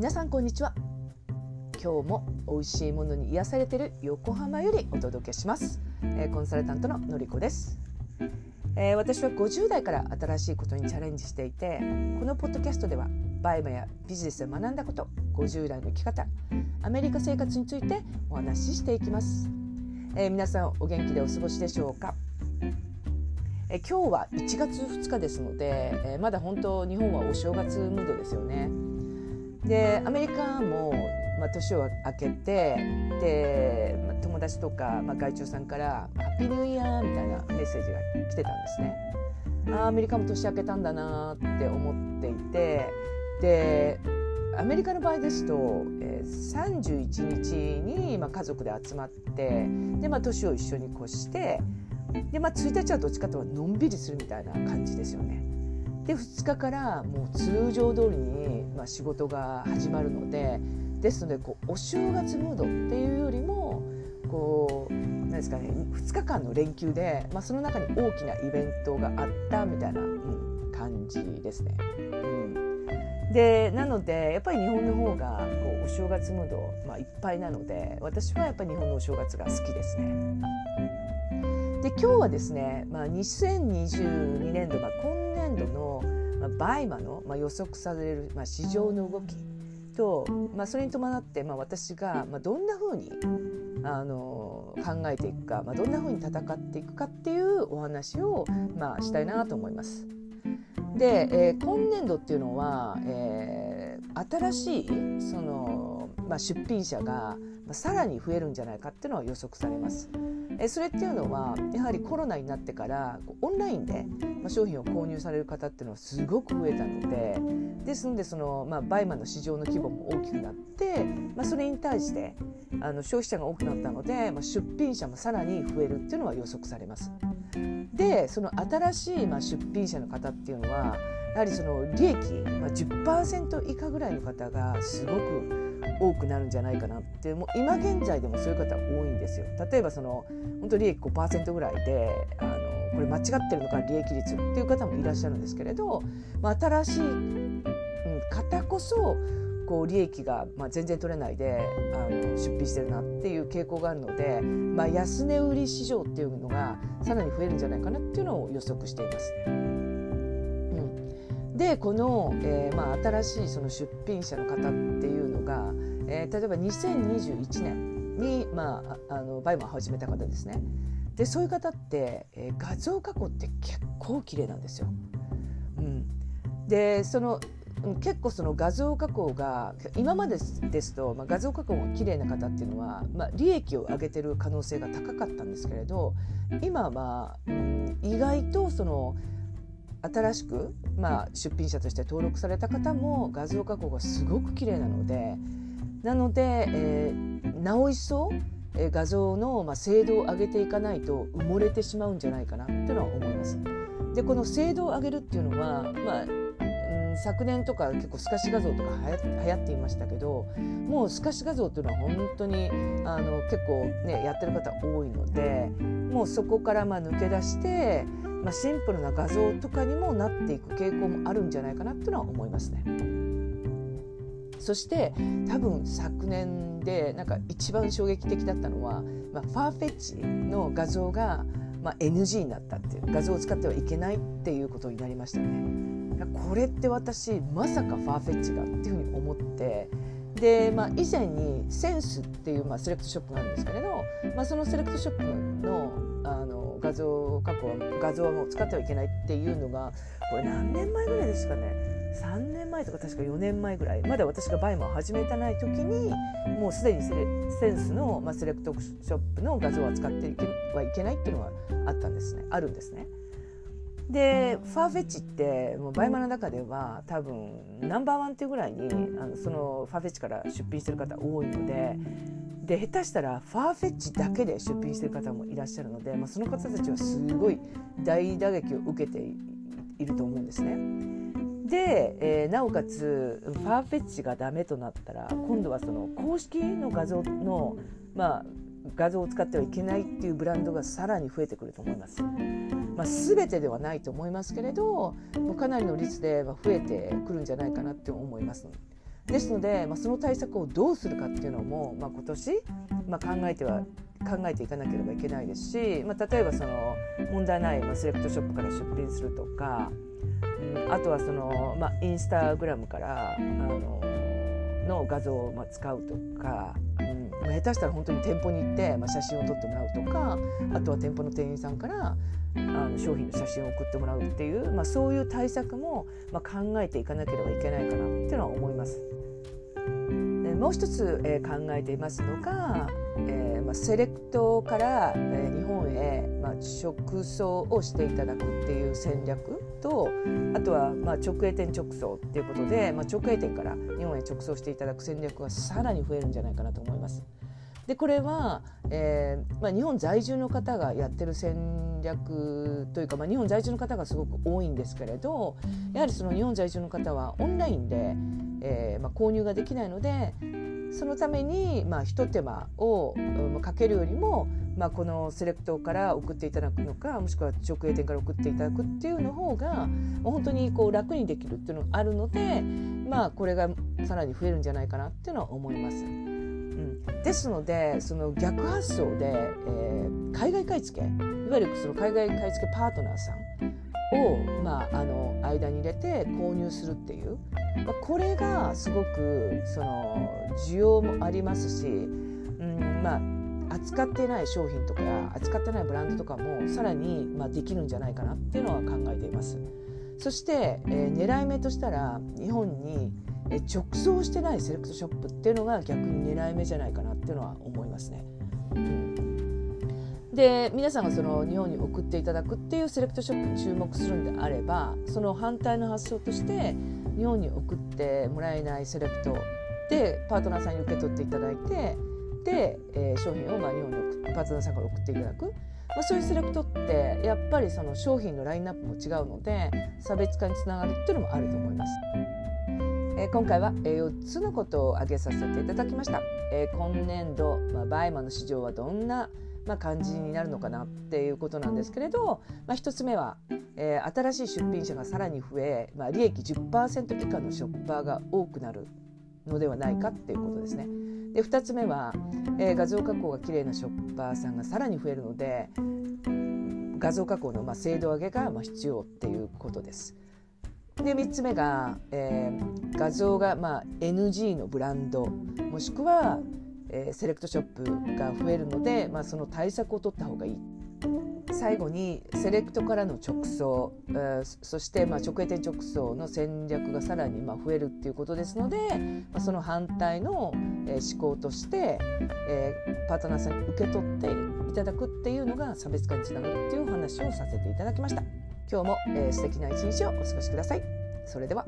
皆さんこんにちは。今日も美味しいものに癒されている横浜よりお届けします、えー、コンサルタントののりこです、えー、私は50代から新しいことにチャレンジしていてこのポッドキャストではバイマやビジネスで学んだこと50代の生き方アメリカ生活についてお話ししていきます、えー、皆さんお元気でお過ごしでしょうか？え今日は1月2日ですので、えまだ本当日本はお正月ムードですよね。でアメリカも、まあ、年を明けてで、まあ、友達とか、まあ、外長さんから「ハッピーニューイヤー」みたいなメッセージが来てたんですね。あアメリカも年明けたんだなって思っていてでアメリカの場合ですと、えー、31日に、まあ、家族で集まってで、まあ、年を一緒に越してで、まあ、1日はどっちかというとのんびりするみたいな感じですよね。で2日からもう通常通りに、まあ、仕事が始まるのでですのでこうお正月ムードっていうよりもこう何ですかね2日間の連休で、まあ、その中に大きなイベントがあったみたいな、うん、感じですね。うん、でなのでやっぱり日本の方がこうお正月ムード、まあ、いっぱいなので私はやっぱり日本のお正月が好きですね。で今日はですね、まあ、2022年度、 BUYMAの、まあ、予測される、まあ、市場の動きと、まあ、それに伴って、まあ、私が、まあ、どんなふうにあの考えていくか、まあ、どんなふうに戦っていくかっていうお話を、まあ、したいなと思います。で、えー、今年度っていうのは、えー、新しいその、まあ、出品者がさらに増えるんじゃないかっていうのは予測されます。えそれっていうのはやはりコロナになってからオンラインで、商品を購入される方っていうのはすごく増えたのでですのでその、まあ、バイマンの市場の規模も大きくなって、まあ、それに対してあの消費者が多くなったので、まあ、出品者もさらに増えるっていうのは予測されます。でその新しい、まあ、出品者の方っていうのはやはりその利益、まあ、10%以下ぐらいの方がすごく多くなるんじゃないかなってもう今現在でもそういう方多いんですよ。例えばその本当利益5%ぐらいであのこれ間違ってるのか利益率っていう方もいらっしゃるんですけれど、まあ、新しい、うん、方こそこう利益が、まあ、全然取れないであの出費してるなっていう傾向があるので、まあ、安値売り市場っていうのがさらに増えるんじゃないかなっていうのを予測しています。でこの、えーまあ、新しいその出品者の方っていうのが、えー、例えば2021年に、まあ、あのバイマンを始めた方ですねでそういう方って、えー、画像加工って結構綺麗なんですよ。うん、でその結構その画像加工が今までですと、まあ、画像加工が綺麗な方っていうのは、まあ、利益を上げてる可能性が高かったんですけれど今は、うん、意外とその新しく、まあ、出品者として登録された方も画像加工がすごく綺麗なのでなので、えー、なお一層、えー、画像の、まあ、精度を上げていかないと埋もれてしまうんじゃないかなっていうのは思います。でこの精度を上げるっていうのは、まあ、昨年とか結構透かし画像とか流行っていましたけどもう透かし画像っていうのは本当にあの結構ねやってる方多いのでもうそこからまあ抜け出してまあ、シンプルな画像とかにもなっていく傾向もあるんじゃないかなっていうのは思いますね。そして多分昨年でなんか一番衝撃的だったのは、まあ、ファーフェッチの画像が、まあ、NG になったっていう画像を使ってはいけないっていうことになりましたね。これって私まさかファーフェッチがっていうふうに思ってで、まあ、以前に SSENSEっていう、まあ、セレクトショップがあるんですけれど、まあ、そのセレクトショップのあの画像加工は画像はもう使ってはいけないっていうのがこれ何年前ぐらいですかね？3年前とか確か4年前ぐらい。まだ私が BUYMAを始めてない時にもうすでに SSENSEの、まあ、セレクトショップの画像を扱ってはいけないっていうのがあったんですね。あるんですね。で Farfetchってもう BUYMAの中では多分ナンバーワンっていうぐらいにあのそのファーフェッチから出品してる方多いのでで下手したらファーフェッチだけで出品してる方もいらっしゃるので、まあ、その方たちはすごい大打撃を受けていると思うんですね。で、えー、なおかつファーフェッチがダメとなったら今度はその公式の画像の、まあ、画像を使ってはいけないっていうブランドがさらに増えてくると思います。まあ、全てではないと思いますけれどかなりの率で増えてくるんじゃないかなって思います。ですので、まあ、その対策をどうするかっていうのも、まあ、今年、まあ、考えては考えていかなければいけないですし、まあ、例えばその問題ない、まあ、セレクトショップから出品するとか、うん、あとはその、まあ、インスタグラムからあのの画像をまあ使うとか、下手したら本当に店舗に行って、まあ、写真を撮ってもらうとかあとは店舗の店員さんからあの商品の写真を送ってもらうっていう、まあ、そういう対策も、まあ、考えていかなければいけないかなっていうのは思います。もう一つ、えー、考えていますのが、えーまあ、セレクトから、えー、日本へ、まあ、直送をしていただくっていう戦略とあとは、まあ、直営店直送っていうことで、まあ、直営店から日本へ直送していただく戦略がさらに増えるんじゃないかなと思います。でこれは、えーまあ、日本在住の方がやってる戦略というか、まあ、日本在住の方がすごく多いんですけれどやはりその日本在住の方はオンラインで、えーまあ、購入ができないのでそのために、まあ、一手間を、かけるよりも、まあ、このセレクトから送っていただくのかもしくは直営店から送っていただくっていうの方が本当にこう楽にできるっていうのがあるので、まあ、これがさらに増えるんじゃないかなっていうのは思います。ですのでその逆発想で、えー、海外買い付けいわゆるその海外買い付けパートナーさんを、まあ、あの間に入れて購入するっていう、まあ、これがすごくその需要もありますし、うんまあ、扱ってない商品とか扱ってないブランドとかもさらに、まあ、できるんじゃないかなっていうのは考えています。そして、えー、狙い目としたら日本に直送してないセレクトショップっていうのが逆に狙い目じゃないかなっていうのは思いますね。うん、で皆さんがその日本に送っていただくっていうセレクトショップに注目するんであればその反対の発想として日本に送ってもらえないセレクトでパートナーさんに受け取っていただいてで、えー、商品をまあ日本にパートナーさんから送っていただく。まあ、そういうセレクトってやっぱりその商品のラインナップも違うので差別化につながるっていうのもあると思います。え、今回は4つのことを挙げさせていただきました、え、今年度、まあ、 BUYMAの市場はどんなまあ、感じになるのかなっていうことなんですけれど、まあ、1つ目は、えー、新しい出品者がさらに増え、まあ、利益10%以下のショッパーが多くなるのではないかっていうことですね。で2つ目は、えー、画像加工が綺麗なショッパーさんがさらに増えるので画像加工のまあ精度上げがまあ必要っていうことです。で3つ目が、えー、画像が、まあ、NG のブランドもしくは、えー、セレクトショップが増えるので、まあ、その対策を取った方がいい。最後にセレクトからの直送、えー、そして、まあ、直営店直送の戦略がさらにまあ増えるっていうことですので、まあ、その反対の、えー、思考として、えー、パートナーさんに受け取っていただくっていうのが差別化につながるっていうお話をさせていただきました。今日も、えー、素敵な一日をお過ごしください。それでは。